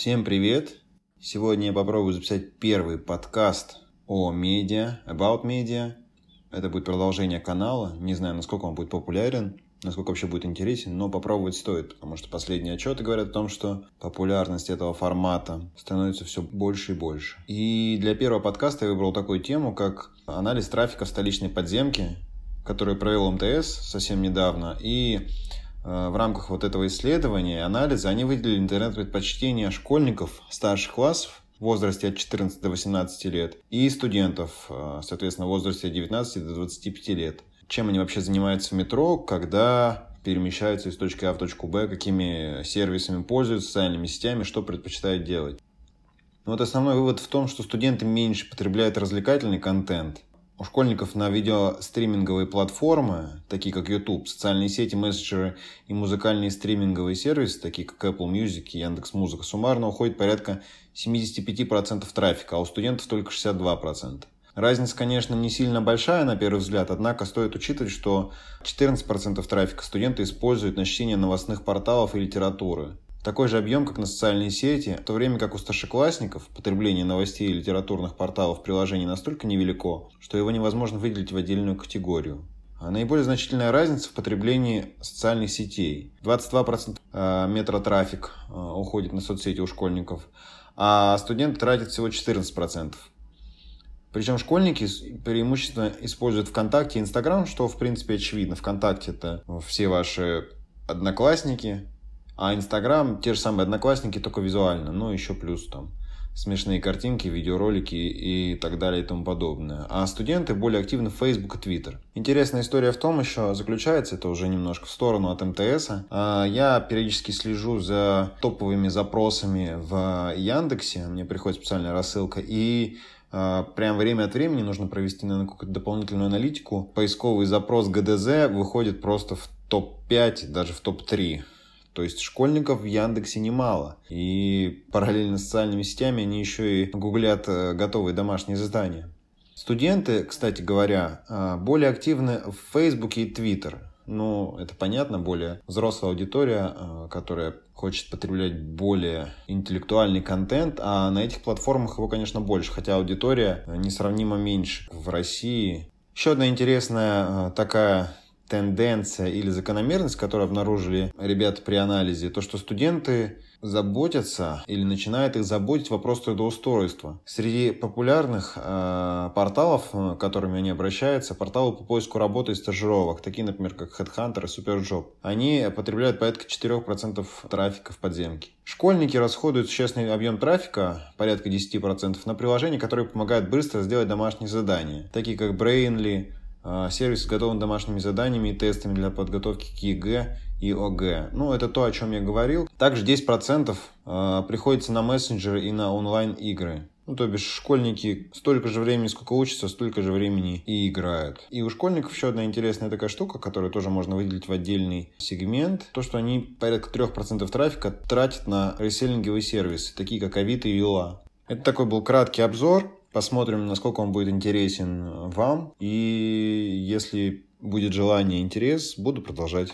Всем привет! Сегодня я попробую записать первый подкаст о медиа, about медиа. Это будет продолжение канала. Не знаю, насколько он будет популярен, насколько вообще будет интересен, но попробовать стоит, потому что последние отчеты говорят о том, что популярность этого формата становится все больше и больше. И для первого подкаста я выбрал такую тему, как анализ трафика в столичной подземке, который провел МТС совсем недавно, и в рамках вот этого исследования, анализа, они выделили интернет-предпочтения школьников старших классов в возрасте от 14 до 18 лет и студентов, э, соответственно, в возрасте от 19 до 25 лет. Чем они вообще занимаются в метро, когда перемещаются из точки А в точку Б, какими сервисами пользуются, социальными сетями, что предпочитают делать. Ну вот основной вывод в том, что студенты меньше потребляют развлекательный контент, у школьников на видеостриминговые платформы, такие как YouTube, социальные сети, мессенджеры и музыкальные стриминговые сервисы, такие как Apple Music и Яндекс.Музыка, суммарно уходит порядка 75% трафика, а у студентов только 62%. Разница, конечно, не сильно большая на первый взгляд, однако стоит учитывать, что 14% трафика студенты используют на чтение новостных порталов и литературы. Такой же объем, как на социальные сети, в то время как у старшеклассников потребление новостей и литературных порталов приложений настолько невелико, что его невозможно выделить в отдельную категорию. А наиболее значительная разница в потреблении социальных сетей. 22% э, метротрафик э, уходит на соцсети у школьников, а студенты тратят всего 14%. Причем школьники преимущественно используют ВКонтакте и Инстаграм, что в принципе очевидно. ВКонтакте это все ваши одноклассники, а Инстаграм те же самые одноклассники, только визуально. Ну, еще плюс там смешные картинки, видеоролики и так далее и тому подобное. А студенты более активны в Facebook и Twitter. Интересная история в том еще заключается, это уже немножко в сторону от МТС. А, я периодически слежу за топовыми запросами в Яндексе, мне приходит специальная рассылка, и а, прям время от времени нужно провести наверное, какую-то дополнительную аналитику. Поисковый запрос ГДЗ выходит просто в топ-5, даже в топ-3 то есть школьников в Яндексе немало. И параллельно с социальными сетями они еще и гуглят э, готовые домашние задания. Студенты, кстати говоря, э, более активны в Фейсбуке и Твиттер. Ну, это понятно, более взрослая аудитория, э, которая хочет потреблять более интеллектуальный контент, а на этих платформах его, конечно, больше, хотя аудитория несравнимо меньше в России. Еще одна интересная такая тенденция или закономерность, которую обнаружили ребята при анализе, то, что студенты заботятся или начинает их заботить вопрос трудоустройства. Среди популярных э, порталов, э, которыми они обращаются, порталы по поиску работы и стажировок, такие, например, как Headhunter и Superjob, они потребляют порядка 4% трафика в подземке. Школьники расходуют существенный объем трафика, порядка 10%, на приложения, которые помогают быстро сделать домашние задания, такие как Brainly, сервис с готовыми домашними заданиями и тестами для подготовки к ЕГЭ и ОГЭ. Ну, это то, о чем я говорил. Также 10% а, приходится на мессенджеры и на онлайн-игры. Ну, то бишь, школьники столько же времени, сколько учатся, столько же времени и играют. И у школьников еще одна интересная такая штука, которую тоже можно выделить в отдельный сегмент. То, что они порядка 3% трафика тратят на реселлинговые сервисы, такие как Авито и Юла. Это такой был краткий обзор. Посмотрим, насколько он будет интересен вам. И если будет желание интерес, буду продолжать.